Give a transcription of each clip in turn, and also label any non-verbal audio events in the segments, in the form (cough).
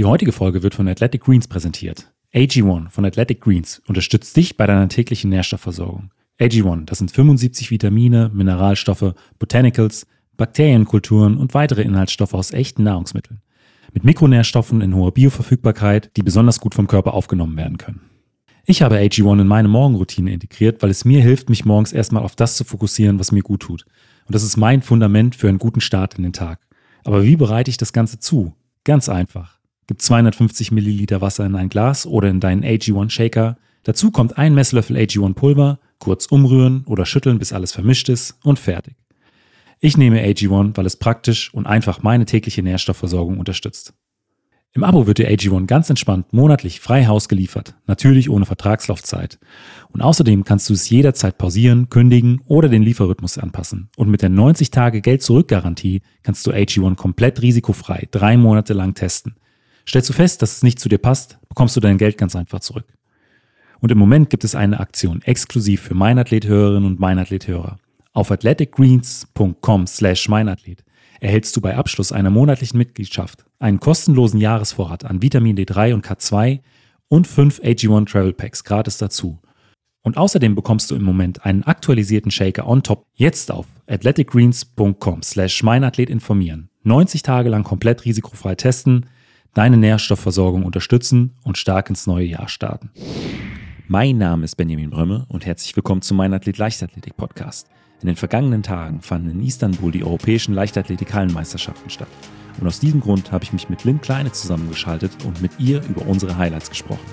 Die heutige Folge wird von Athletic Greens präsentiert. AG1 von Athletic Greens unterstützt dich bei deiner täglichen Nährstoffversorgung. AG1, das sind 75 Vitamine, Mineralstoffe, Botanicals, Bakterienkulturen und weitere Inhaltsstoffe aus echten Nahrungsmitteln. Mit Mikronährstoffen in hoher Bioverfügbarkeit, die besonders gut vom Körper aufgenommen werden können. Ich habe AG1 in meine Morgenroutine integriert, weil es mir hilft, mich morgens erstmal auf das zu fokussieren, was mir gut tut. Und das ist mein Fundament für einen guten Start in den Tag. Aber wie bereite ich das Ganze zu? Ganz einfach. Gib 250 Milliliter Wasser in ein Glas oder in deinen AG1 Shaker. Dazu kommt ein Messlöffel AG1 Pulver, kurz umrühren oder schütteln, bis alles vermischt ist und fertig. Ich nehme AG1, weil es praktisch und einfach meine tägliche Nährstoffversorgung unterstützt. Im Abo wird dir AG1 ganz entspannt monatlich frei Haus geliefert, natürlich ohne Vertragslaufzeit. Und außerdem kannst du es jederzeit pausieren, kündigen oder den Lieferrhythmus anpassen. Und mit der 90 Tage Geld-Zurück-Garantie kannst du AG1 komplett risikofrei drei Monate lang testen. Stellst du fest, dass es nicht zu dir passt, bekommst du dein Geld ganz einfach zurück. Und im Moment gibt es eine Aktion exklusiv für Meinathlet-Hörerinnen und Meinathlet-Hörer. Auf athleticgreens.com slash meinathlet erhältst du bei Abschluss einer monatlichen Mitgliedschaft einen kostenlosen Jahresvorrat an Vitamin D3 und K2 und fünf AG1 Travel Packs gratis dazu. Und außerdem bekommst du im Moment einen aktualisierten Shaker on top jetzt auf athleticgreens.com slash meinathlet informieren. 90 Tage lang komplett risikofrei testen, deine Nährstoffversorgung unterstützen und stark ins neue Jahr starten. Mein Name ist Benjamin Brömme und herzlich willkommen zum Mein Athlet Leichtathletik Podcast. In den vergangenen Tagen fanden in Istanbul die europäischen Leichtathletik-Hallenmeisterschaften statt. Und aus diesem Grund habe ich mich mit Lynn Kleine zusammengeschaltet und mit ihr über unsere Highlights gesprochen.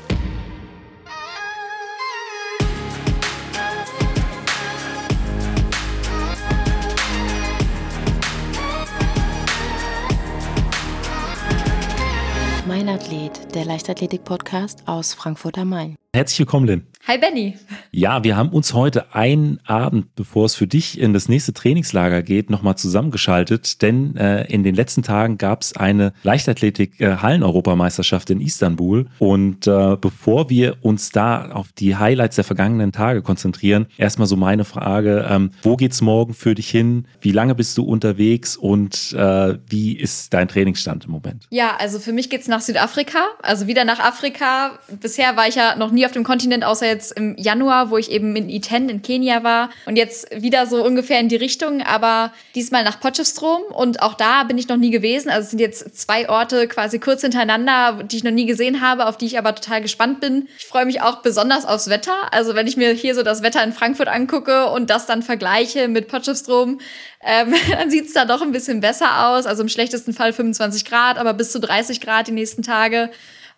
Mein Athlet, der Leichtathletik-Podcast aus Frankfurt am Main. Herzlich willkommen, Lynn. Hi Benny. Ja, wir haben uns heute einen Abend, bevor es für dich in das nächste Trainingslager geht, nochmal zusammengeschaltet, denn äh, in den letzten Tagen gab es eine Leichtathletik-Hallen-Europameisterschaft in Istanbul und äh, bevor wir uns da auf die Highlights der vergangenen Tage konzentrieren, erstmal so meine Frage, ähm, wo geht's morgen für dich hin? Wie lange bist du unterwegs und äh, wie ist dein Trainingsstand im Moment? Ja, also für mich geht's nach Südafrika, also wieder nach Afrika. Bisher war ich ja noch nie auf dem Kontinent, außer jetzt im Januar, wo ich eben in Iten in Kenia war. Und jetzt wieder so ungefähr in die Richtung, aber diesmal nach Potchefstroom. Und auch da bin ich noch nie gewesen. Also es sind jetzt zwei Orte quasi kurz hintereinander, die ich noch nie gesehen habe, auf die ich aber total gespannt bin. Ich freue mich auch besonders aufs Wetter. Also wenn ich mir hier so das Wetter in Frankfurt angucke und das dann vergleiche mit Potchefstroom, ähm, (laughs) dann sieht es da doch ein bisschen besser aus. Also im schlechtesten Fall 25 Grad, aber bis zu 30 Grad die nächsten Tage.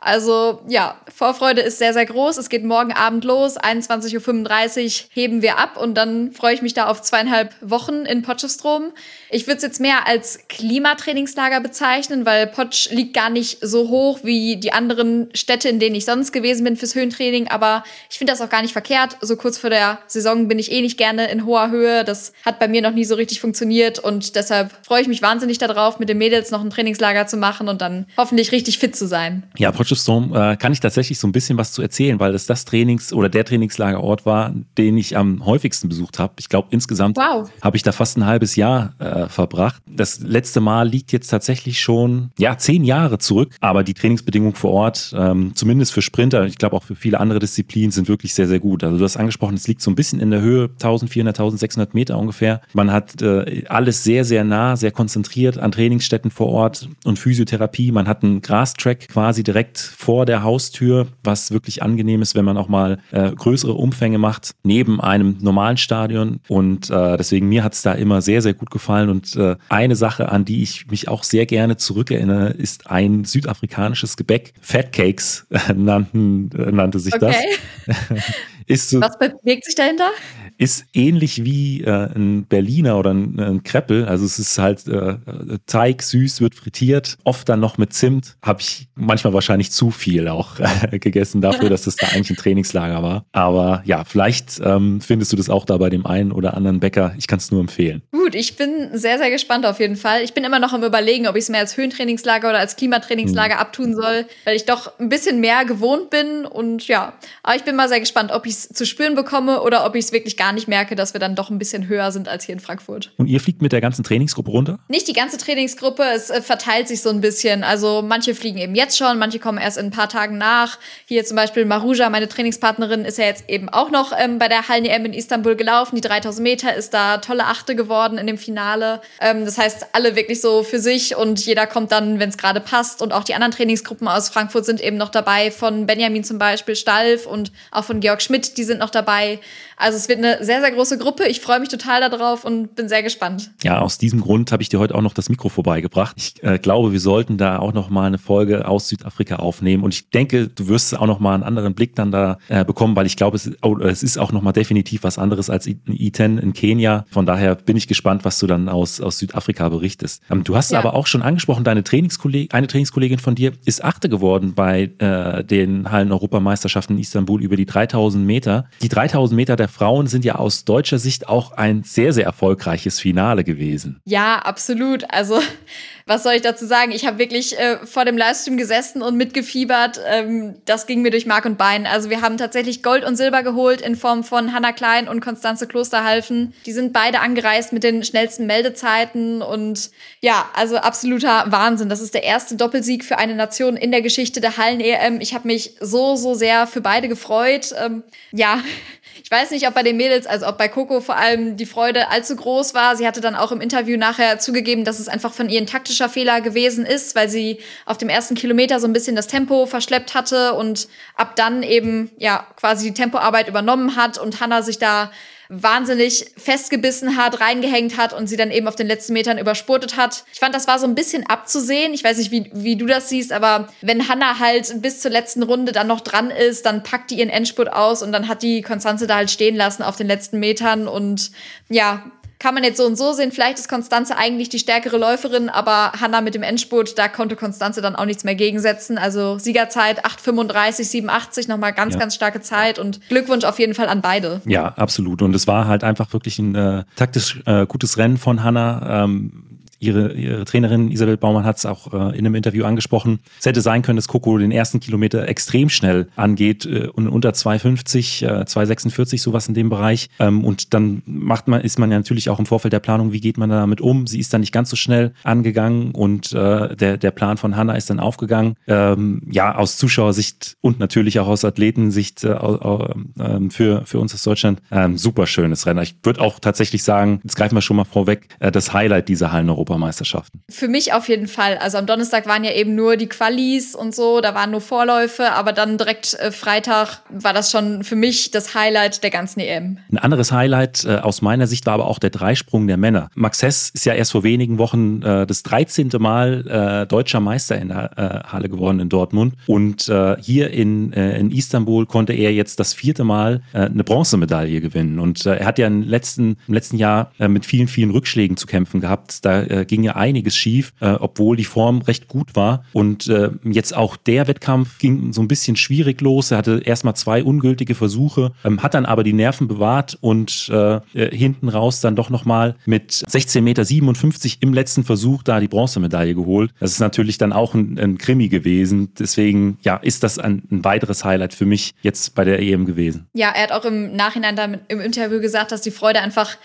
Also ja, Vorfreude ist sehr, sehr groß. Es geht morgen Abend los, 21.35 Uhr heben wir ab und dann freue ich mich da auf zweieinhalb Wochen in Potchefstroom. Ich würde es jetzt mehr als Klimatrainingslager bezeichnen, weil Potsch liegt gar nicht so hoch wie die anderen Städte, in denen ich sonst gewesen bin fürs Höhentraining. Aber ich finde das auch gar nicht verkehrt. So kurz vor der Saison bin ich eh nicht gerne in hoher Höhe. Das hat bei mir noch nie so richtig funktioniert und deshalb freue ich mich wahnsinnig darauf, mit den Mädels noch ein Trainingslager zu machen und dann hoffentlich richtig fit zu sein. Ja, Potchefstroom äh, kann ich tatsächlich so ein bisschen was zu erzählen, weil das das Trainings- oder der Trainingslagerort war, den ich am häufigsten besucht habe. Ich glaube, insgesamt wow. habe ich da fast ein halbes Jahr äh, verbracht. Das letzte Mal liegt jetzt tatsächlich schon, ja, zehn Jahre zurück. Aber die Trainingsbedingungen vor Ort, ähm, zumindest für Sprinter, ich glaube auch für viele andere Disziplinen, sind wirklich sehr, sehr gut. Also du hast angesprochen, es liegt so ein bisschen in der Höhe, 1400, 1600 Meter ungefähr. Man hat äh, alles sehr, sehr nah, sehr konzentriert an Trainingsstätten vor Ort und Physiotherapie. Man hat einen Grastrack quasi direkt vor der Haustür, was wirklich angenehm ist, wenn man auch mal äh, größere Umfänge macht, neben einem normalen Stadion. Und äh, deswegen mir hat es da immer sehr, sehr gut gefallen. Und äh, eine Sache, an die ich mich auch sehr gerne zurückerinnere, ist ein südafrikanisches Gebäck. Fat Cakes äh, (laughs) nannten, äh, nannte sich okay. das. (laughs) ist so, Was bewegt sich dahinter? ist ähnlich wie äh, ein Berliner oder ein, ein Kreppel. Also es ist halt äh, Teig, süß, wird frittiert, oft dann noch mit Zimt. Habe ich manchmal wahrscheinlich zu viel auch äh, (laughs) gegessen dafür, (laughs) dass das da eigentlich ein Trainingslager war. Aber ja, vielleicht ähm, findest du das auch da bei dem einen oder anderen Bäcker. Ich kann es nur empfehlen. Gut, ich bin sehr, sehr gespannt auf jeden Fall. Ich bin immer noch am überlegen, ob ich es mehr als Höhentrainingslager oder als Klimatrainingslager hm. abtun soll, weil ich doch ein bisschen mehr gewohnt bin. Und ja, aber ich bin mal sehr gespannt, ob ich es zu spüren bekomme oder ob ich es wirklich gar nicht merke, dass wir dann doch ein bisschen höher sind als hier in Frankfurt. Und ihr fliegt mit der ganzen Trainingsgruppe runter? Nicht die ganze Trainingsgruppe, es äh, verteilt sich so ein bisschen. Also manche fliegen eben jetzt schon, manche kommen erst in ein paar Tagen nach. Hier zum Beispiel Maruja, meine Trainingspartnerin, ist ja jetzt eben auch noch ähm, bei der Hallen-EM in Istanbul gelaufen. Die 3000 Meter ist da tolle Achte geworden in dem Finale. Ähm, das heißt, alle wirklich so für sich und jeder kommt dann, wenn es gerade passt. Und auch die anderen Trainingsgruppen aus Frankfurt sind eben noch dabei, von Benjamin zum Beispiel, Stalf und auch von Georg Schmidt, die sind noch dabei. Also es wird eine sehr, sehr große Gruppe. Ich freue mich total darauf und bin sehr gespannt. Ja, aus diesem Grund habe ich dir heute auch noch das Mikro vorbeigebracht. Ich äh, glaube, wir sollten da auch noch mal eine Folge aus Südafrika aufnehmen. Und ich denke, du wirst auch noch mal einen anderen Blick dann da äh, bekommen, weil ich glaube, es, oh, es ist auch noch mal definitiv was anderes als I10 in Kenia. Von daher bin ich gespannt, was du dann aus, aus Südafrika berichtest. Ähm, du hast ja. aber auch schon angesprochen, deine Trainingskollegin, eine Trainingskollegin von dir ist Achte geworden bei äh, den Hallen-Europameisterschaften in Istanbul über die 3000 Meter. Die 3000 Meter der Frauen sind ja aus deutscher Sicht auch ein sehr, sehr erfolgreiches Finale gewesen. Ja, absolut. Also was soll ich dazu sagen? Ich habe wirklich äh, vor dem Livestream gesessen und mitgefiebert. Ähm, das ging mir durch Mark und Bein. Also wir haben tatsächlich Gold und Silber geholt in Form von Hannah Klein und Konstanze Klosterhalfen. Die sind beide angereist mit den schnellsten Meldezeiten und ja, also absoluter Wahnsinn. Das ist der erste Doppelsieg für eine Nation in der Geschichte der Hallen-EM. Ich habe mich so, so sehr für beide gefreut. Ähm, ja, ich weiß nicht, ob bei den Mädels, also ob bei Coco vor allem die Freude allzu groß war. Sie hatte dann auch im Interview nachher zugegeben, dass es einfach von ihren taktischer Fehler gewesen ist, weil sie auf dem ersten Kilometer so ein bisschen das Tempo verschleppt hatte und ab dann eben ja quasi die Tempoarbeit übernommen hat und Hannah sich da wahnsinnig festgebissen hat, reingehängt hat und sie dann eben auf den letzten Metern überspurtet hat. Ich fand, das war so ein bisschen abzusehen. Ich weiß nicht, wie, wie du das siehst, aber wenn Hannah halt bis zur letzten Runde dann noch dran ist, dann packt die ihren Endspurt aus und dann hat die Konstanze da halt stehen lassen auf den letzten Metern und ja, kann man jetzt so und so sehen. Vielleicht ist Konstanze eigentlich die stärkere Läuferin, aber Hanna mit dem Endspurt, da konnte Konstanze dann auch nichts mehr gegensetzen. Also Siegerzeit 8,35, 87, nochmal ganz, ja. ganz starke Zeit und Glückwunsch auf jeden Fall an beide. Ja, absolut. Und es war halt einfach wirklich ein äh, taktisch äh, gutes Rennen von Hanna. Ähm, Ihre, ihre Trainerin Isabel Baumann hat es auch äh, in einem Interview angesprochen. Es hätte sein können, dass Coco den ersten Kilometer extrem schnell angeht äh, und unter 2,50, äh, 2,46 sowas in dem Bereich. Ähm, und dann macht man, ist man ja natürlich auch im Vorfeld der Planung, wie geht man damit um? Sie ist dann nicht ganz so schnell angegangen und äh, der, der Plan von Hanna ist dann aufgegangen. Ähm, ja, aus Zuschauersicht und natürlich auch aus Athletensicht äh, äh, für, für uns aus Deutschland ähm, super schönes Rennen. Ich würde auch tatsächlich sagen, jetzt greifen wir schon mal vorweg, äh, das Highlight dieser Hallen Europa Europameisterschaften. Für mich auf jeden Fall. Also am Donnerstag waren ja eben nur die Qualis und so, da waren nur Vorläufe, aber dann direkt äh, Freitag war das schon für mich das Highlight der ganzen EM. Ein anderes Highlight äh, aus meiner Sicht war aber auch der Dreisprung der Männer. Max Hess ist ja erst vor wenigen Wochen äh, das 13. Mal äh, deutscher Meister in der äh, Halle geworden in Dortmund und äh, hier in, in Istanbul konnte er jetzt das vierte Mal eine Bronzemedaille gewinnen und er hat ja im letzten, im letzten Jahr mit vielen, vielen Rückschlägen zu kämpfen gehabt. Da äh, ging ja einiges schief, äh, obwohl die Form recht gut war. Und äh, jetzt auch der Wettkampf ging so ein bisschen schwierig los. Er hatte erstmal zwei ungültige Versuche, ähm, hat dann aber die Nerven bewahrt und äh, äh hinten raus dann doch nochmal mit 16,57 Meter im letzten Versuch da die Bronzemedaille geholt. Das ist natürlich dann auch ein, ein Krimi gewesen. Deswegen ja, ist das ein, ein, weiteres Highlight für mich jetzt bei der EM gewesen. Ja, er hat auch im Nachhinein dann im Interview gesagt, dass die Freude einfach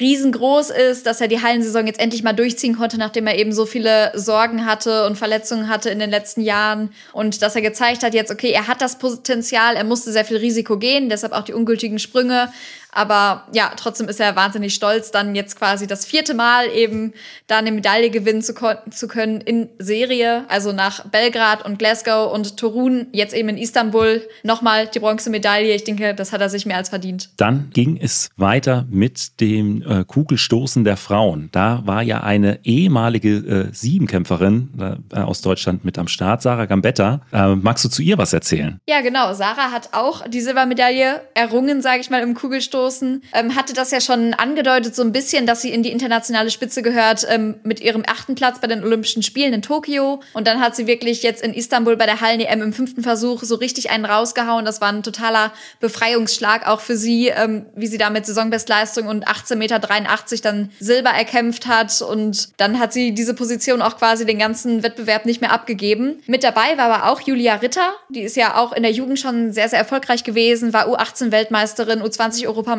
riesengroß ist, dass er die Hallensaison jetzt endlich mal durchziehen konnte, nachdem er eben so viele Sorgen hatte und Verletzungen hatte in den letzten Jahren. Und dass er gezeigt hat jetzt, okay, er hat das Potenzial, er musste sehr viel Risiko gehen, deshalb auch die ungültigen Sprünge, aber ja, trotzdem ist er wahnsinnig stolz, dann jetzt quasi das vierte Mal eben da eine Medaille gewinnen zu, zu können in Serie. Also nach Belgrad und Glasgow und Torun, jetzt eben in Istanbul nochmal die Bronzemedaille. Ich denke, das hat er sich mehr als verdient. Dann ging es weiter mit dem äh, Kugelstoßen der Frauen. Da war ja eine ehemalige äh, Siebenkämpferin äh, aus Deutschland mit am Start, Sarah Gambetta. Äh, magst du zu ihr was erzählen? Ja, genau. Sarah hat auch die Silbermedaille errungen, sage ich mal, im Kugelstoßen gestoßen. Ähm, hatte das ja schon angedeutet, so ein bisschen, dass sie in die internationale Spitze gehört ähm, mit ihrem achten Platz bei den Olympischen Spielen in Tokio. Und dann hat sie wirklich jetzt in Istanbul bei der Hallen-EM im fünften Versuch so richtig einen rausgehauen. Das war ein totaler Befreiungsschlag auch für sie, ähm, wie sie da mit Saisonbestleistung und 18,83 Meter dann Silber erkämpft hat. Und dann hat sie diese Position auch quasi den ganzen Wettbewerb nicht mehr abgegeben. Mit dabei war aber auch Julia Ritter. Die ist ja auch in der Jugend schon sehr, sehr erfolgreich gewesen, war U18-Weltmeisterin, U20-Europameisterin,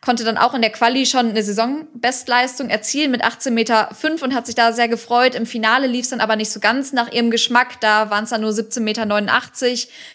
konnte dann auch in der Quali schon eine Saisonbestleistung erzielen mit 18,5 Meter und hat sich da sehr gefreut. Im Finale lief es dann aber nicht so ganz nach ihrem Geschmack. Da waren es dann nur 17,89 Meter.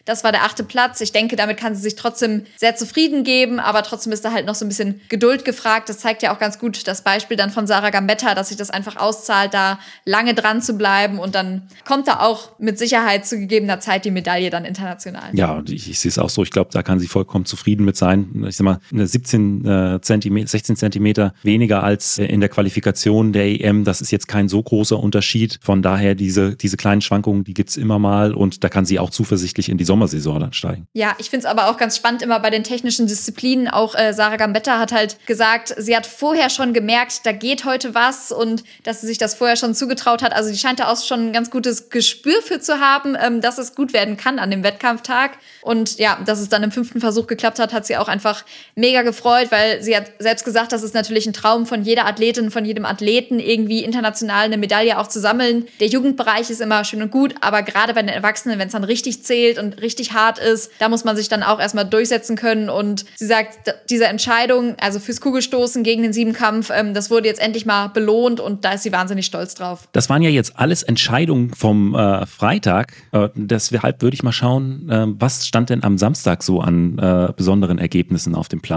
Das war der achte Platz. Ich denke, damit kann sie sich trotzdem sehr zufrieden geben, aber trotzdem ist da halt noch so ein bisschen Geduld gefragt. Das zeigt ja auch ganz gut das Beispiel dann von Sarah Gambetta, dass sich das einfach auszahlt, da lange dran zu bleiben und dann kommt da auch mit Sicherheit zu gegebener Zeit die Medaille dann international. Ja, ich, ich sehe es auch so. Ich glaube, da kann sie vollkommen zufrieden mit sein. Ich sag mal, 17 äh, Zentimeter, 16 Zentimeter weniger als äh, in der Qualifikation der EM. Das ist jetzt kein so großer Unterschied. Von daher diese, diese kleinen Schwankungen, die gibt es immer mal und da kann sie auch zuversichtlich in die Sommersaison dann steigen. Ja, ich finde es aber auch ganz spannend immer bei den technischen Disziplinen. Auch äh, Sarah Gambetta hat halt gesagt, sie hat vorher schon gemerkt, da geht heute was und dass sie sich das vorher schon zugetraut hat. Also die scheint da auch schon ein ganz gutes Gespür für zu haben, ähm, dass es gut werden kann an dem Wettkampftag. Und ja, dass es dann im fünften Versuch geklappt hat, hat sie auch einfach mega gefreut, weil sie hat selbst gesagt, das ist natürlich ein Traum von jeder Athletin, von jedem Athleten, irgendwie international eine Medaille auch zu sammeln. Der Jugendbereich ist immer schön und gut, aber gerade bei den Erwachsenen, wenn es dann richtig zählt und richtig hart ist, da muss man sich dann auch erstmal durchsetzen können. Und sie sagt, diese Entscheidung, also fürs Kugelstoßen gegen den Siebenkampf, ähm, das wurde jetzt endlich mal belohnt und da ist sie wahnsinnig stolz drauf. Das waren ja jetzt alles Entscheidungen vom äh, Freitag. Äh, deshalb würde ich mal schauen, äh, was stand denn am Samstag so an äh, besonderen Ergebnissen auf dem Plan?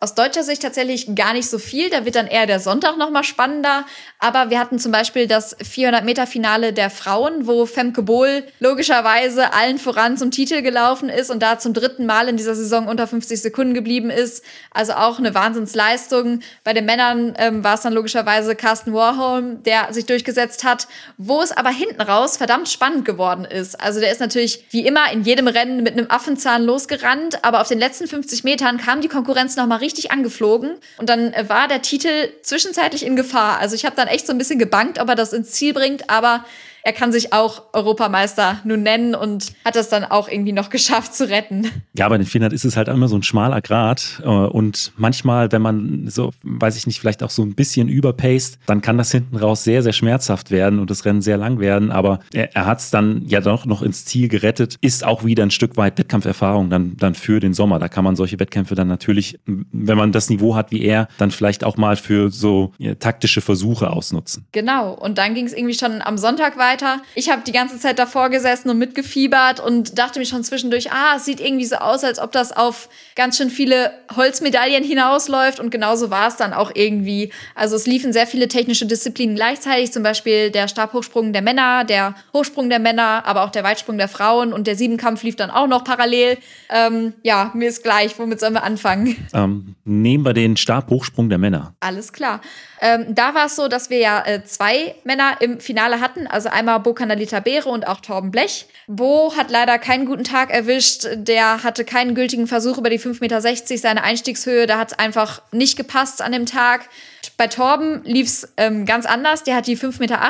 Aus deutscher Sicht tatsächlich gar nicht so viel. Da wird dann eher der Sonntag noch mal spannender. Aber wir hatten zum Beispiel das 400-Meter-Finale der Frauen, wo Femke Bohl logischerweise allen voran zum Titel gelaufen ist und da zum dritten Mal in dieser Saison unter 50 Sekunden geblieben ist. Also auch eine Wahnsinnsleistung. Bei den Männern ähm, war es dann logischerweise Carsten Warholm, der sich durchgesetzt hat, wo es aber hinten raus verdammt spannend geworden ist. Also der ist natürlich wie immer in jedem Rennen mit einem Affenzahn losgerannt, aber auf den letzten 50 Metern kam die Konkurrenz noch mal richtig angeflogen und dann äh, war der Titel zwischenzeitlich in Gefahr. Also ich habe dann echt so ein bisschen gebankt, ob er das ins Ziel bringt, aber er kann sich auch Europameister nun nennen und hat es dann auch irgendwie noch geschafft zu retten. Ja, bei den Finnern ist es halt immer so ein schmaler Grat. Äh, und manchmal, wenn man so, weiß ich nicht, vielleicht auch so ein bisschen überpaced, dann kann das hinten raus sehr, sehr schmerzhaft werden und das Rennen sehr lang werden. Aber er, er hat es dann ja doch noch ins Ziel gerettet, ist auch wieder ein Stück weit Wettkampferfahrung dann, dann für den Sommer. Da kann man solche Wettkämpfe dann natürlich, wenn man das Niveau hat wie er, dann vielleicht auch mal für so ja, taktische Versuche ausnutzen. Genau. Und dann ging es irgendwie schon am Sonntag weiter weiter. Ich habe die ganze Zeit davor gesessen und mitgefiebert und dachte mir schon zwischendurch, ah, es sieht irgendwie so aus, als ob das auf ganz schön viele Holzmedaillen hinausläuft. Und genauso war es dann auch irgendwie. Also es liefen sehr viele technische Disziplinen gleichzeitig, zum Beispiel der Stabhochsprung der Männer, der Hochsprung der Männer, aber auch der Weitsprung der Frauen und der Siebenkampf lief dann auch noch parallel. Ähm, ja, mir ist gleich, womit sollen wir anfangen? Ähm, nehmen wir den Stabhochsprung der Männer. Alles klar. Ähm, da war es so, dass wir ja äh, zwei Männer im Finale hatten, also einmal Bo Canalita Beere und auch Torben Blech. Bo hat leider keinen guten Tag erwischt, der hatte keinen gültigen Versuch über die 5,60 Meter, seine Einstiegshöhe, da hat es einfach nicht gepasst an dem Tag. Bei Torben lief es ähm, ganz anders. Der hat die 5,80 Meter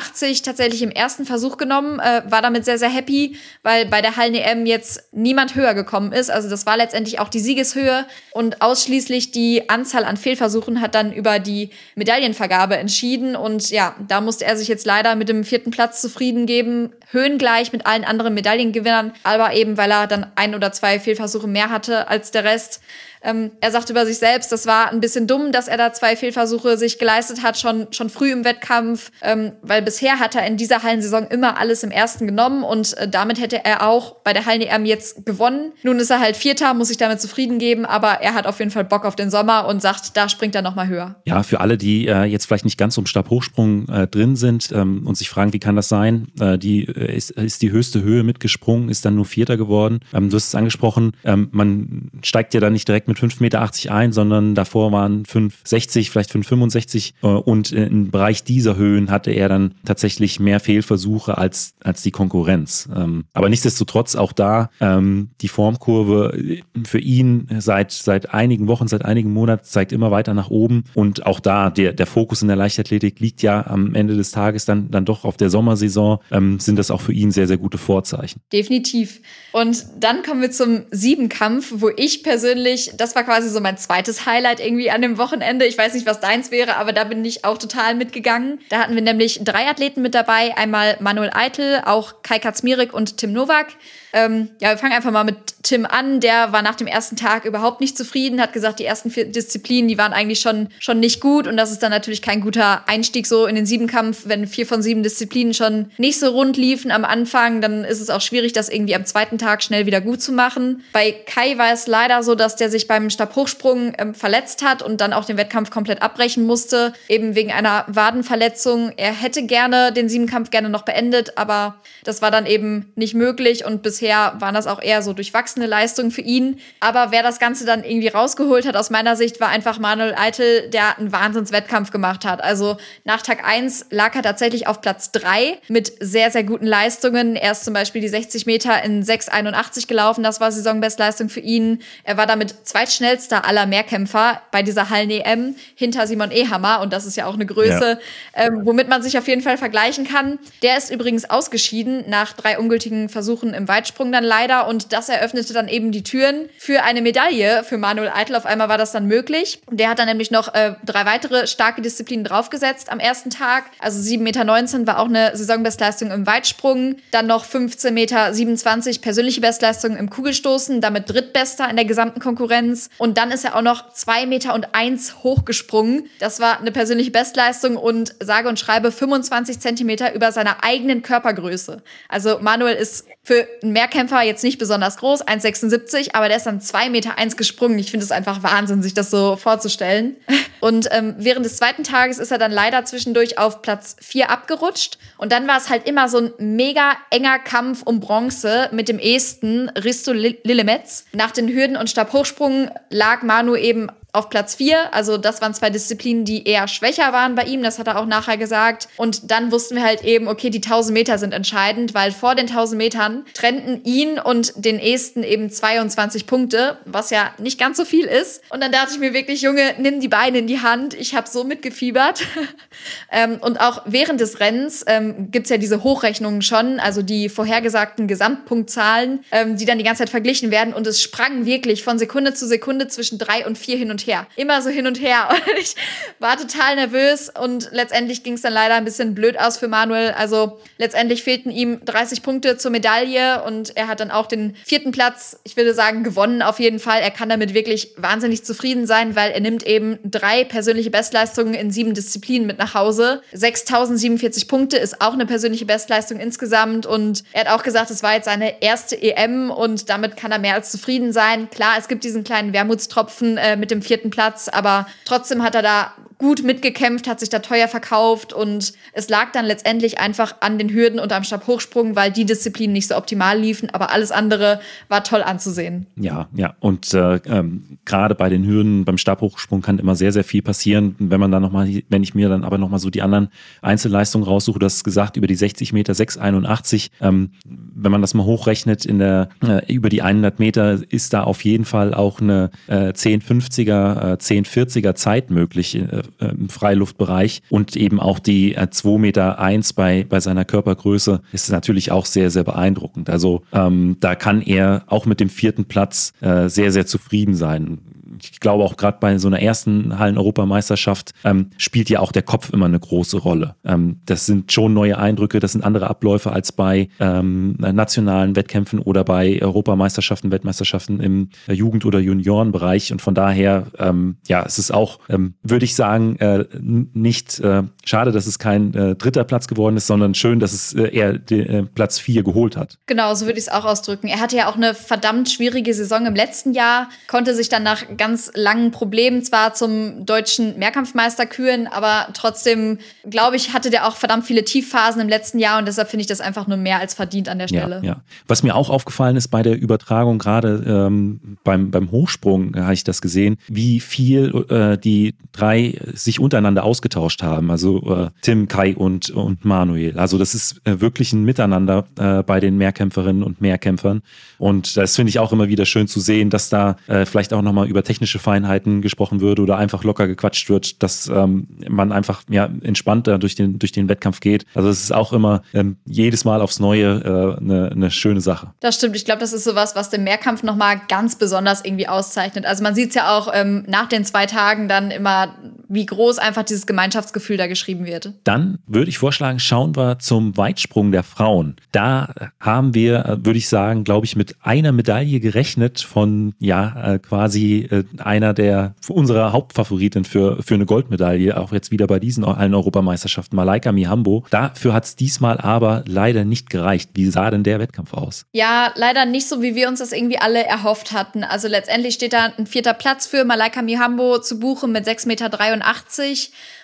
tatsächlich im ersten Versuch genommen, äh, war damit sehr, sehr happy, weil bei der Hallen-EM jetzt niemand höher gekommen ist. Also das war letztendlich auch die Siegeshöhe und ausschließlich die Anzahl an Fehlversuchen hat dann über die Medaillenvergabe entschieden. Und ja, da musste er sich jetzt leider mit dem vierten Platz zufrieden geben, höhengleich mit allen anderen Medaillengewinnern, aber eben weil er dann ein oder zwei Fehlversuche mehr hatte als der Rest. Ähm, er sagt über sich selbst, das war ein bisschen dumm, dass er da zwei Fehlversuche sich geleistet hat, schon, schon früh im Wettkampf, ähm, weil bisher hat er in dieser Hallensaison immer alles im ersten genommen und äh, damit hätte er auch bei der Hallen-EM jetzt gewonnen. Nun ist er halt Vierter, muss sich damit zufrieden geben, aber er hat auf jeden Fall Bock auf den Sommer und sagt, da springt er nochmal höher. Ja, für alle, die äh, jetzt vielleicht nicht ganz um Stabhochsprung äh, drin sind ähm, und sich fragen, wie kann das sein? Äh, die äh, ist, ist die höchste Höhe mitgesprungen, ist dann nur Vierter geworden. Ähm, du hast es angesprochen, ähm, man steigt ja dann nicht direkt mit 5,80 Meter ein, sondern davor waren 5,60, vielleicht 5,65 äh, und im Bereich dieser Höhen hatte er dann tatsächlich mehr Fehlversuche als, als die Konkurrenz. Ähm, aber nichtsdestotrotz auch da ähm, die Formkurve äh, für ihn seit, seit einigen Wochen, seit einigen Monaten zeigt immer weiter nach oben und auch da der, der Fokus in der Leichtathletik liegt ja am Ende des Tages dann, dann doch auf der Sommersaison, ähm, sind das auch für ihn sehr, sehr gute Vorzeichen. Definitiv. Und dann kommen wir zum Siebenkampf, wo ich persönlich, das war quasi so mein zweites Highlight irgendwie an dem Wochenende. Ich weiß nicht, was deins wäre, aber da bin ich auch total mitgegangen. Da hatten wir nämlich drei Athleten mit dabei. Einmal Manuel Eitel, auch Kai Katzmirik und Tim Nowak. Ähm, ja, wir fangen einfach mal mit Tim an. Der war nach dem ersten Tag überhaupt nicht zufrieden, hat gesagt, die ersten vier Disziplinen, die waren eigentlich schon, schon nicht gut. Und das ist dann natürlich kein guter Einstieg so in den Siebenkampf. Wenn vier von sieben Disziplinen schon nicht so rund liefen am Anfang, dann ist es auch schwierig, das irgendwie am zweiten Tag schnell wieder gut zu machen. Bei Kai war es leider so, dass der sich beim Stabhochsprung ähm, verletzt hat und dann auch den Wettkampf komplett abbrechen musste, eben wegen einer Wadenverletzung. Er hätte gerne den Siebenkampf gerne noch beendet, aber das war dann eben nicht möglich und bis bisher waren das auch eher so durchwachsene Leistungen für ihn. Aber wer das Ganze dann irgendwie rausgeholt hat, aus meiner Sicht, war einfach Manuel Eitel, der einen Wahnsinnswettkampf gemacht hat. Also nach Tag 1 lag er tatsächlich auf Platz 3 mit sehr, sehr guten Leistungen. Er ist zum Beispiel die 60 Meter in 6,81 gelaufen. Das war Saisonbestleistung für ihn. Er war damit zweitschnellster aller Mehrkämpfer bei dieser Hallen-EM hinter Simon Ehammer. Und das ist ja auch eine Größe, ja. ähm, womit man sich auf jeden Fall vergleichen kann. Der ist übrigens ausgeschieden nach drei ungültigen Versuchen im Weitsprung. Dann leider und das eröffnete dann eben die Türen für eine Medaille für Manuel Eitel. Auf einmal war das dann möglich. Der hat dann nämlich noch äh, drei weitere starke Disziplinen draufgesetzt am ersten Tag. Also 7,19 Meter war auch eine Saisonbestleistung im Weitsprung. Dann noch 15,27 Meter persönliche Bestleistung im Kugelstoßen, damit drittbester in der gesamten Konkurrenz. Und dann ist er auch noch 2 Meter und 1 hochgesprungen. Das war eine persönliche Bestleistung und sage und schreibe 25 Zentimeter über seiner eigenen Körpergröße. Also Manuel ist für einen Mehrkämpfer jetzt nicht besonders groß, 1,76, aber der ist dann 2,1 Meter eins gesprungen. Ich finde es einfach Wahnsinn, sich das so vorzustellen. Und ähm, während des zweiten Tages ist er dann leider zwischendurch auf Platz 4 abgerutscht. Und dann war es halt immer so ein mega enger Kampf um Bronze mit dem Esten Risto Lillemetz. Nach den Hürden und Stabhochsprung lag Manu eben auf Platz 4. Also das waren zwei Disziplinen, die eher schwächer waren bei ihm. Das hat er auch nachher gesagt. Und dann wussten wir halt eben, okay, die 1000 Meter sind entscheidend, weil vor den 1000 Metern trennten ihn und den Esten eben 22 Punkte, was ja nicht ganz so viel ist. Und dann dachte ich mir wirklich, Junge, nimm die Beine in die Hand. Ich habe so mitgefiebert. (laughs) ähm, und auch während des Rennens ähm, gibt es ja diese Hochrechnungen schon, also die vorhergesagten Gesamtpunktzahlen, ähm, die dann die ganze Zeit verglichen werden. Und es sprang wirklich von Sekunde zu Sekunde zwischen drei und vier hin und und her. Immer so hin und her. (laughs) Und ich war total nervös und letztendlich ging es dann leider ein bisschen blöd aus für Manuel. Also letztendlich fehlten ihm 30 Punkte zur Medaille und er hat dann auch den vierten Platz, ich würde sagen, gewonnen auf jeden Fall. Er kann damit wirklich wahnsinnig zufrieden sein, weil er nimmt eben drei persönliche Bestleistungen in sieben Disziplinen mit nach Hause. 6047 Punkte ist auch eine persönliche Bestleistung insgesamt und er hat auch gesagt, es war jetzt seine erste EM und damit kann er mehr als zufrieden sein. Klar, es gibt diesen kleinen Wermutstropfen äh, mit dem vierten Platz, aber trotzdem hat er da gut mitgekämpft, hat sich da teuer verkauft und es lag dann letztendlich einfach an den Hürden und am Stabhochsprung, weil die Disziplinen nicht so optimal liefen, aber alles andere war toll anzusehen. Ja, ja. Und äh, ähm, gerade bei den Hürden beim Stabhochsprung kann immer sehr sehr viel passieren, wenn man dann noch mal, wenn ich mir dann aber noch mal so die anderen Einzelleistungen raussuche, du hast gesagt über die 60 Meter 681, ähm, wenn man das mal hochrechnet in der äh, über die 100 Meter ist da auf jeden Fall auch eine äh, 1050er, äh, 1040er Zeit möglich äh, im Freiluftbereich und eben auch die äh, 2 Meter eins bei, bei seiner Körpergröße ist natürlich auch sehr, sehr beeindruckend. Also ähm, da kann er auch mit dem vierten Platz äh, sehr, sehr zufrieden sein ich glaube auch gerade bei so einer ersten Hallen-Europameisterschaft ähm, spielt ja auch der Kopf immer eine große Rolle. Ähm, das sind schon neue Eindrücke, das sind andere Abläufe als bei ähm, nationalen Wettkämpfen oder bei Europameisterschaften, Weltmeisterschaften im Jugend- oder Juniorenbereich. Und von daher, ähm, ja, es ist auch, ähm, würde ich sagen, äh, nicht äh, schade, dass es kein äh, dritter Platz geworden ist, sondern schön, dass es äh, er den, äh, Platz vier geholt hat. Genau, so würde ich es auch ausdrücken. Er hatte ja auch eine verdammt schwierige Saison im letzten Jahr, konnte sich dann nach ganz ganz langen Problemen zwar zum deutschen Mehrkampfmeister küren, aber trotzdem, glaube ich, hatte der auch verdammt viele Tiefphasen im letzten Jahr und deshalb finde ich das einfach nur mehr als verdient an der Stelle. Ja, ja. Was mir auch aufgefallen ist bei der Übertragung, gerade ähm, beim, beim Hochsprung habe ich das gesehen, wie viel äh, die drei sich untereinander ausgetauscht haben. Also äh, Tim, Kai und, und Manuel. Also das ist äh, wirklich ein Miteinander äh, bei den Mehrkämpferinnen und Mehrkämpfern. Und das finde ich auch immer wieder schön zu sehen, dass da äh, vielleicht auch nochmal über technische Feinheiten gesprochen wird oder einfach locker gequatscht wird, dass ähm, man einfach ja, entspannter durch den, durch den Wettkampf geht. Also es ist auch immer ähm, jedes Mal aufs Neue äh, eine, eine schöne Sache. Das stimmt. Ich glaube, das ist sowas, was den Mehrkampf nochmal ganz besonders irgendwie auszeichnet. Also man sieht es ja auch ähm, nach den zwei Tagen dann immer, wie groß einfach dieses Gemeinschaftsgefühl da geschrieben wird. Dann würde ich vorschlagen, schauen wir zum Weitsprung der Frauen. Da haben wir, äh, würde ich sagen, glaube ich, mit einer Medaille gerechnet von, ja, äh, quasi äh, einer der unserer Hauptfavoriten für, für eine Goldmedaille, auch jetzt wieder bei diesen allen Europameisterschaften, Malaika Mihambo. Dafür hat es diesmal aber leider nicht gereicht. Wie sah denn der Wettkampf aus? Ja, leider nicht so, wie wir uns das irgendwie alle erhofft hatten. Also letztendlich steht da ein vierter Platz für Malaika Mihambo zu buchen mit 6,83 Meter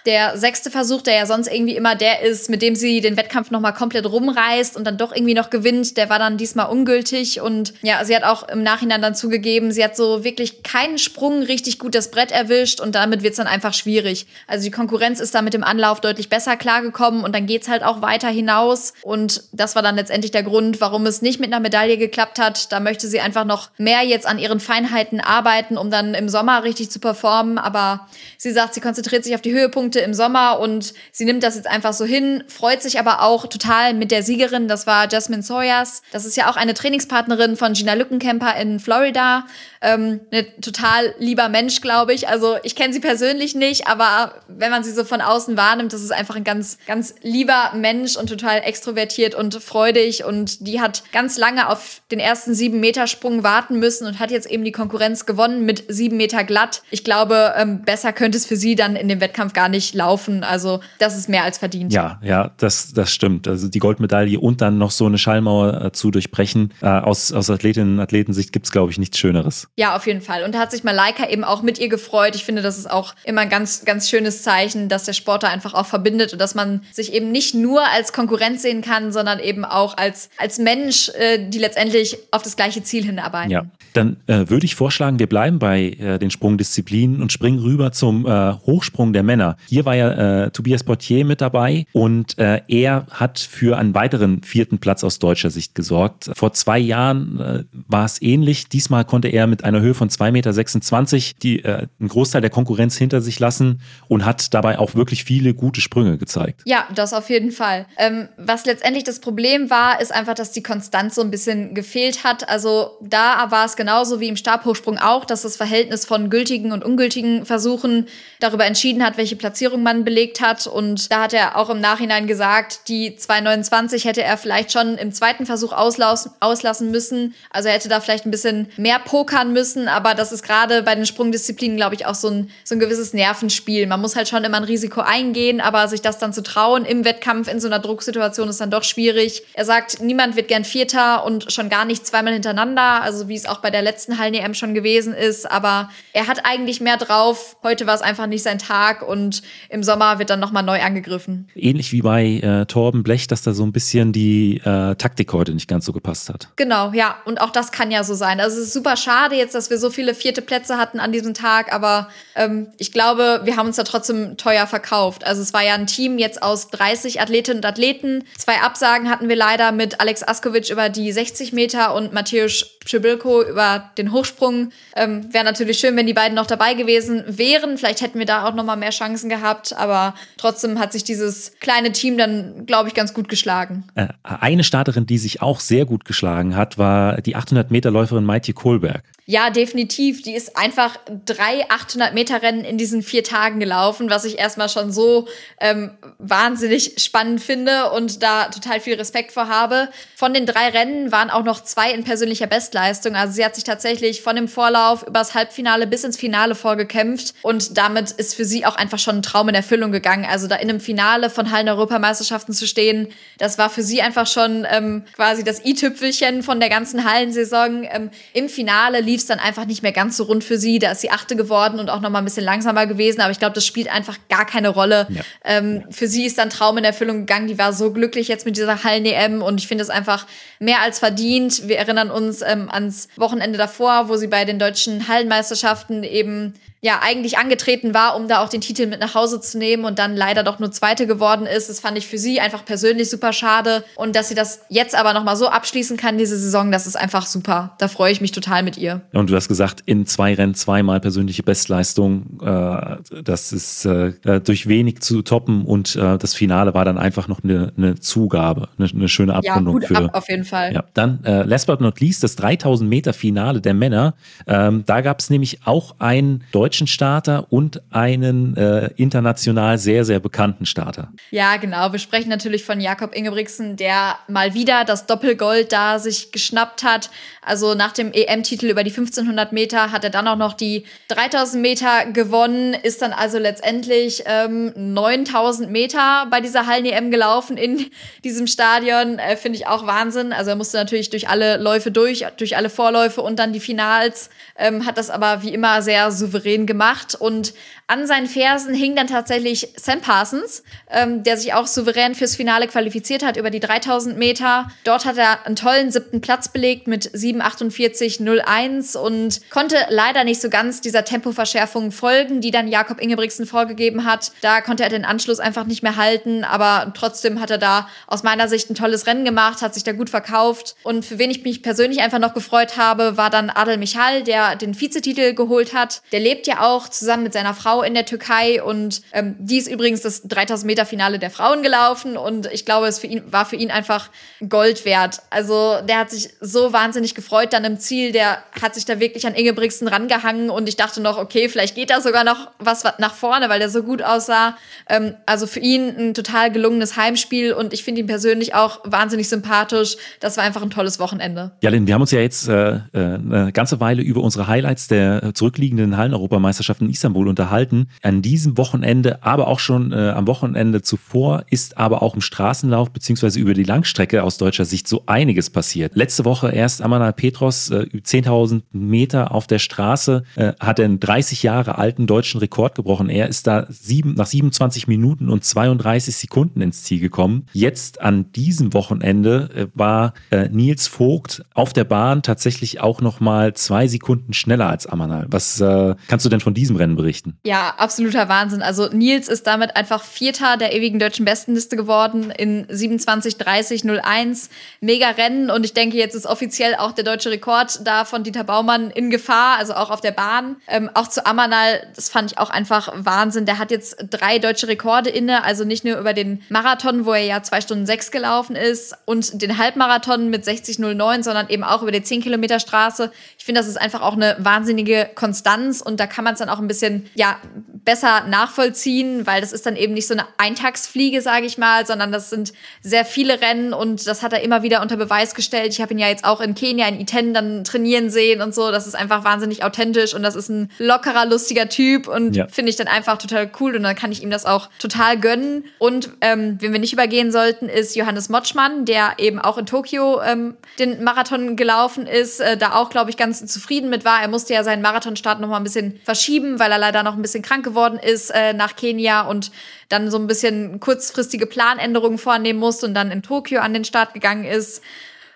der sechste Versuch, der ja sonst irgendwie immer der ist, mit dem sie den Wettkampf nochmal komplett rumreißt und dann doch irgendwie noch gewinnt, der war dann diesmal ungültig. Und ja, sie hat auch im Nachhinein dann zugegeben, sie hat so wirklich keinen Sprung richtig gut das Brett erwischt und damit wird es dann einfach schwierig. Also die Konkurrenz ist da mit dem Anlauf deutlich besser klargekommen und dann geht es halt auch weiter hinaus. Und das war dann letztendlich der Grund, warum es nicht mit einer Medaille geklappt hat. Da möchte sie einfach noch mehr jetzt an ihren Feinheiten arbeiten, um dann im Sommer richtig zu performen. Aber sie sagt, sie konzentriert sich auf die Höhepunkte Punkte im Sommer und sie nimmt das jetzt einfach so hin, freut sich aber auch total mit der Siegerin, das war Jasmine Sawyers. Das ist ja auch eine Trainingspartnerin von Gina Lückenkämper in Florida. Ähm, ein total lieber Mensch, glaube ich. Also ich kenne sie persönlich nicht, aber wenn man sie so von außen wahrnimmt, das ist einfach ein ganz, ganz lieber Mensch und total extrovertiert und freudig. Und die hat ganz lange auf den ersten sieben Meter Sprung warten müssen und hat jetzt eben die Konkurrenz gewonnen mit sieben Meter glatt. Ich glaube, ähm, besser könnte es für sie dann in dem Wettkampf gar nicht laufen. Also das ist mehr als verdient. Ja, ja, das, das stimmt. Also die Goldmedaille und dann noch so eine Schallmauer äh, zu durchbrechen. Äh, aus, aus Athletinnen und Athletensicht gibt es, glaube ich, nichts Schöneres. Ja, auf jeden Fall. Und da hat sich Malaika eben auch mit ihr gefreut. Ich finde, das ist auch immer ein ganz, ganz schönes Zeichen, dass der Sport da einfach auch verbindet und dass man sich eben nicht nur als Konkurrent sehen kann, sondern eben auch als, als Mensch, äh, die letztendlich auf das gleiche Ziel hinarbeiten. Ja, dann äh, würde ich vorschlagen, wir bleiben bei äh, den Sprungdisziplinen und springen rüber zum äh, Hochsprung der Männer. Hier war ja äh, Tobias Portier mit dabei und äh, er hat für einen weiteren vierten Platz aus deutscher Sicht gesorgt. Vor zwei Jahren war es ähnlich. Diesmal konnte er mit einer Höhe von 2,26 Meter die, äh, einen Großteil der Konkurrenz hinter sich lassen und hat dabei auch wirklich viele gute Sprünge gezeigt. Ja, das auf jeden Fall. Ähm, was letztendlich das Problem war, ist einfach, dass die Konstanz so ein bisschen gefehlt hat. Also da war es genauso wie im Stabhochsprung auch, dass das Verhältnis von gültigen und ungültigen Versuchen darüber entschieden hat, welche Platzierung man belegt hat. Und da hat er auch im Nachhinein gesagt, die 2,29 hätte er vielleicht schon im zweiten Versuch auslassen müssen. Also er hätte da vielleicht ein bisschen mehr pokern müssen, aber das ist gerade bei den Sprungdisziplinen, glaube ich, auch so ein, so ein gewisses Nervenspiel. Man muss halt schon immer ein Risiko eingehen, aber sich das dann zu trauen im Wettkampf in so einer Drucksituation ist dann doch schwierig. Er sagt, niemand wird gern Vierter und schon gar nicht zweimal hintereinander, also wie es auch bei der letzten Hallen-EM schon gewesen ist, aber er hat eigentlich mehr drauf. Heute war es einfach nicht sein Tag und im Sommer wird dann nochmal neu angegriffen. Ähnlich wie bei äh, Torben Blech, dass da so ein bisschen die äh, Taktik heute nicht ganz so gepasst hat. Genau, ja. Und auch das kann ja so sein. Also es ist super schade jetzt, dass wir so viele vierte Plätze hatten an diesem Tag, aber ähm, ich glaube, wir haben uns da trotzdem teuer verkauft. Also es war ja ein Team jetzt aus 30 Athletinnen und Athleten. Zwei Absagen hatten wir leider mit Alex Askovic über die 60 Meter und Matthäus Przybilko über den Hochsprung. Ähm, Wäre natürlich schön, wenn die beiden noch dabei gewesen wären. Vielleicht hätten wir da auch noch mal mehr Chancen gehabt, aber trotzdem hat sich dieses kleine Team dann, glaube ich, ganz gut geschlagen. Äh, eine Starterin, die sich auch sehr gut geschlagen hat, war die 800 Meter Läuferin Maitje Kohlberg. Ja, definitiv. Die ist einfach drei 800 Meter Rennen in diesen vier Tagen gelaufen, was ich erstmal schon so ähm, wahnsinnig spannend finde und da total viel Respekt vor habe. Von den drei Rennen waren auch noch zwei in persönlicher Bestleistung. Also sie hat sich tatsächlich von dem Vorlauf übers Halbfinale bis ins Finale vorgekämpft und damit ist für sie auch einfach schon ein Traum in Erfüllung gegangen. Also da in einem Finale von Hallen-Europameisterschaften zu stehen, das war für sie einfach schon ähm, quasi das i-Tüpfelchen von der ganzen Hallensaison. Ähm, Im Finale lief lief es dann einfach nicht mehr ganz so rund für sie. Da ist sie Achte geworden und auch noch mal ein bisschen langsamer gewesen. Aber ich glaube, das spielt einfach gar keine Rolle. Ja. Ähm, für sie ist dann Traum in Erfüllung gegangen. Die war so glücklich jetzt mit dieser Hallen-EM und ich finde es einfach mehr als verdient. Wir erinnern uns ähm, ans Wochenende davor, wo sie bei den deutschen Hallenmeisterschaften eben ja eigentlich angetreten war, um da auch den Titel mit nach Hause zu nehmen und dann leider doch nur Zweite geworden ist. Das fand ich für sie einfach persönlich super schade und dass sie das jetzt aber noch mal so abschließen kann diese Saison, das ist einfach super. Da freue ich mich total mit ihr. Und du hast gesagt, in zwei Rennen zweimal persönliche Bestleistung. Äh, das ist äh, durch wenig zu toppen und äh, das Finale war dann einfach noch eine, eine Zugabe, eine, eine, schöne Abrundung ja, für. Ab, auf jeden Fall. Ja. Dann äh, last but not least das 3000 Meter Finale der Männer. Ähm, da gab es nämlich auch ein deutsches deutschen Starter und einen äh, international sehr, sehr bekannten Starter. Ja, genau. Wir sprechen natürlich von Jakob Ingebrigtsen, der mal wieder das Doppelgold da sich geschnappt hat. Also nach dem EM-Titel über die 1500 Meter hat er dann auch noch die 3000 Meter gewonnen, ist dann also letztendlich ähm, 9000 Meter bei dieser Hallen-EM gelaufen in diesem Stadion. Äh, Finde ich auch Wahnsinn. Also er musste natürlich durch alle Läufe durch, durch alle Vorläufe und dann die Finals, ähm, hat das aber wie immer sehr souverän gemacht und an seinen Fersen hing dann tatsächlich Sam Parsons, ähm, der sich auch souverän fürs Finale qualifiziert hat über die 3000 Meter. Dort hat er einen tollen siebten Platz belegt mit 7,48,01 und konnte leider nicht so ganz dieser Tempoverschärfung folgen, die dann Jakob Ingebrigtsen vorgegeben hat. Da konnte er den Anschluss einfach nicht mehr halten, aber trotzdem hat er da aus meiner Sicht ein tolles Rennen gemacht, hat sich da gut verkauft. Und für wen ich mich persönlich einfach noch gefreut habe, war dann Adel Michal, der den Vizetitel geholt hat. Der lebt ja auch zusammen mit seiner Frau in der Türkei und ähm, die ist übrigens das 3000 Meter Finale der Frauen gelaufen und ich glaube, es für ihn, war für ihn einfach Gold wert. Also der hat sich so wahnsinnig gefreut dann im Ziel, der hat sich da wirklich an Ingebrigtsen rangehangen und ich dachte noch, okay, vielleicht geht da sogar noch was nach vorne, weil der so gut aussah. Ähm, also für ihn ein total gelungenes Heimspiel und ich finde ihn persönlich auch wahnsinnig sympathisch. Das war einfach ein tolles Wochenende. Ja, Lynn, wir haben uns ja jetzt äh, äh eine ganze Weile über unsere Highlights der zurückliegenden Hallen-Europameisterschaften in Istanbul unterhalten. An diesem Wochenende, aber auch schon äh, am Wochenende zuvor, ist aber auch im Straßenlauf beziehungsweise über die Langstrecke aus deutscher Sicht so einiges passiert. Letzte Woche erst Amanal Petros, äh, 10.000 Meter auf der Straße, äh, hat einen 30 Jahre alten deutschen Rekord gebrochen. Er ist da sieben, nach 27 Minuten und 32 Sekunden ins Ziel gekommen. Jetzt an diesem Wochenende äh, war äh, Nils Vogt auf der Bahn tatsächlich auch noch mal zwei Sekunden schneller als Amanal. Was äh, kannst du denn von diesem Rennen berichten? Ja, absoluter Wahnsinn. Also Nils ist damit einfach Vierter der ewigen deutschen Bestenliste geworden in 27:30:01. Mega Rennen und ich denke, jetzt ist offiziell auch der deutsche Rekord da von Dieter Baumann in Gefahr, also auch auf der Bahn. Ähm, auch zu Amanal, das fand ich auch einfach Wahnsinn. Der hat jetzt drei deutsche Rekorde inne, also nicht nur über den Marathon, wo er ja zwei Stunden sechs gelaufen ist und den Halbmarathon mit 60:09, sondern eben auch über die 10 Kilometer Straße. Ich finde, das ist einfach auch eine wahnsinnige Konstanz und da kann man es dann auch ein bisschen, ja, besser nachvollziehen, weil das ist dann eben nicht so eine Eintagsfliege, sage ich mal, sondern das sind sehr viele Rennen und das hat er immer wieder unter Beweis gestellt. Ich habe ihn ja jetzt auch in Kenia, in Iten dann trainieren sehen und so. Das ist einfach wahnsinnig authentisch und das ist ein lockerer, lustiger Typ und ja. finde ich dann einfach total cool und dann kann ich ihm das auch total gönnen. Und ähm, wen wir nicht übergehen sollten, ist Johannes Motschmann, der eben auch in Tokio ähm, den Marathon gelaufen ist, äh, da auch, glaube ich, ganz zufrieden mit war. Er musste ja seinen Marathonstart noch mal ein bisschen verschieben, weil er leider noch ein bisschen krank geworden ist äh, nach Kenia und dann so ein bisschen kurzfristige Planänderungen vornehmen musste und dann in Tokio an den Start gegangen ist.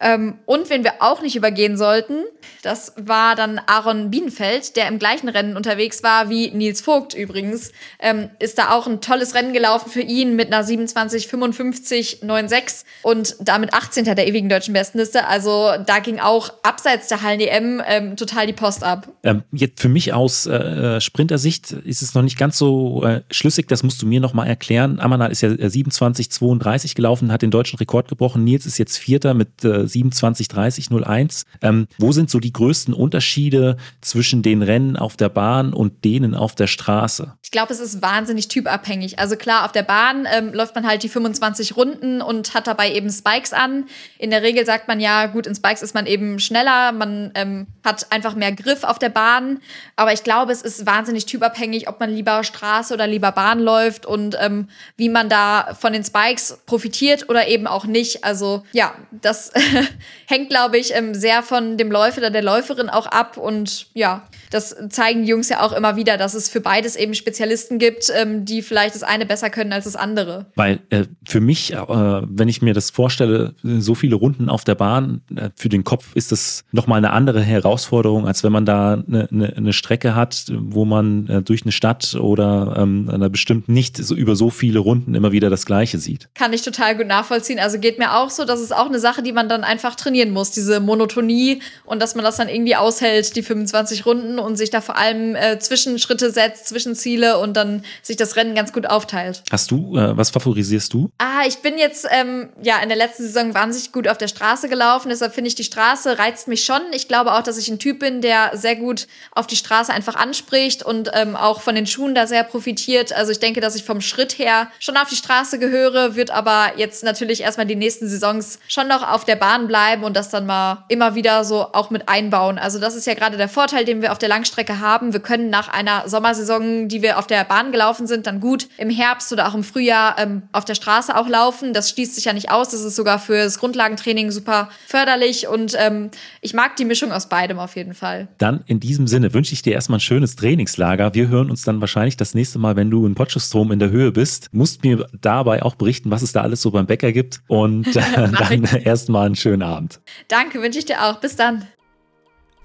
Ähm, und wen wir auch nicht übergehen sollten, das war dann Aaron Bienenfeld, der im gleichen Rennen unterwegs war wie Nils Vogt übrigens. Ähm, ist da auch ein tolles Rennen gelaufen für ihn mit einer 27,55,96 und damit 18. der ewigen deutschen Bestenliste. Also da ging auch abseits der Hallen-EM ähm, total die Post ab. Ähm, jetzt für mich aus äh, Sprintersicht ist es noch nicht ganz so äh, schlüssig, das musst du mir noch mal erklären. Amanal ist ja 27,32 gelaufen, hat den deutschen Rekord gebrochen. Nils ist jetzt Vierter mit äh, 27 30 01. Ähm, wo sind so die größten Unterschiede zwischen den Rennen auf der Bahn und denen auf der Straße? Ich glaube, es ist wahnsinnig typabhängig. Also klar, auf der Bahn ähm, läuft man halt die 25 Runden und hat dabei eben Spikes an. In der Regel sagt man ja, gut, in Spikes ist man eben schneller, man ähm, hat einfach mehr Griff auf der Bahn. Aber ich glaube, es ist wahnsinnig typabhängig, ob man lieber Straße oder lieber Bahn läuft und ähm, wie man da von den Spikes profitiert oder eben auch nicht. Also ja, das (laughs) (laughs) hängt, glaube ich, ähm, sehr von dem Läufer oder der Läuferin auch ab. Und ja, das zeigen die Jungs ja auch immer wieder, dass es für beides eben Spezialisten gibt, ähm, die vielleicht das eine besser können als das andere. Weil äh, für mich, äh, wenn ich mir das vorstelle, so viele Runden auf der Bahn, äh, für den Kopf ist das nochmal eine andere Herausforderung, als wenn man da eine, eine, eine Strecke hat, wo man äh, durch eine Stadt oder ähm, einer bestimmt nicht so über so viele Runden immer wieder das Gleiche sieht. Kann ich total gut nachvollziehen. Also geht mir auch so, dass es auch eine Sache, die man dann einfach trainieren muss, diese Monotonie und dass man das dann irgendwie aushält, die 25 Runden und sich da vor allem äh, Zwischenschritte setzt, Zwischenziele und dann sich das Rennen ganz gut aufteilt. Hast du, äh, was favorisierst du? Ah, ich bin jetzt ähm, ja in der letzten Saison wahnsinnig gut auf der Straße gelaufen, deshalb finde ich, die Straße reizt mich schon. Ich glaube auch, dass ich ein Typ bin, der sehr gut auf die Straße einfach anspricht und ähm, auch von den Schuhen da sehr profitiert. Also ich denke, dass ich vom Schritt her schon auf die Straße gehöre, wird aber jetzt natürlich erstmal die nächsten Saisons schon noch auf der Bahn bleiben und das dann mal immer wieder so auch mit einbauen. Also das ist ja gerade der Vorteil, den wir auf der Langstrecke haben. Wir können nach einer Sommersaison, die wir auf der Bahn gelaufen sind, dann gut im Herbst oder auch im Frühjahr ähm, auf der Straße auch laufen. Das schließt sich ja nicht aus. Das ist sogar für das Grundlagentraining super förderlich und ähm, ich mag die Mischung aus beidem auf jeden Fall. Dann in diesem Sinne wünsche ich dir erstmal ein schönes Trainingslager. Wir hören uns dann wahrscheinlich das nächste Mal, wenn du in Potschestrom in der Höhe bist. Musst mir dabei auch berichten, was es da alles so beim Bäcker gibt und äh, (laughs) dann erstmal einen schönen Abend. Danke, wünsche ich dir auch. Bis dann.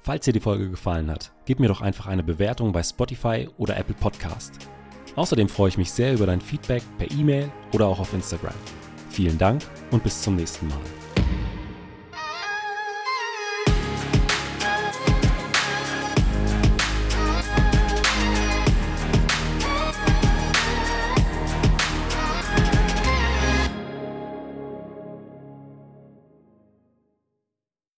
Falls dir die Folge gefallen hat, gib mir doch einfach eine Bewertung bei Spotify oder Apple Podcast. Außerdem freue ich mich sehr über dein Feedback per E-Mail oder auch auf Instagram. Vielen Dank und bis zum nächsten Mal.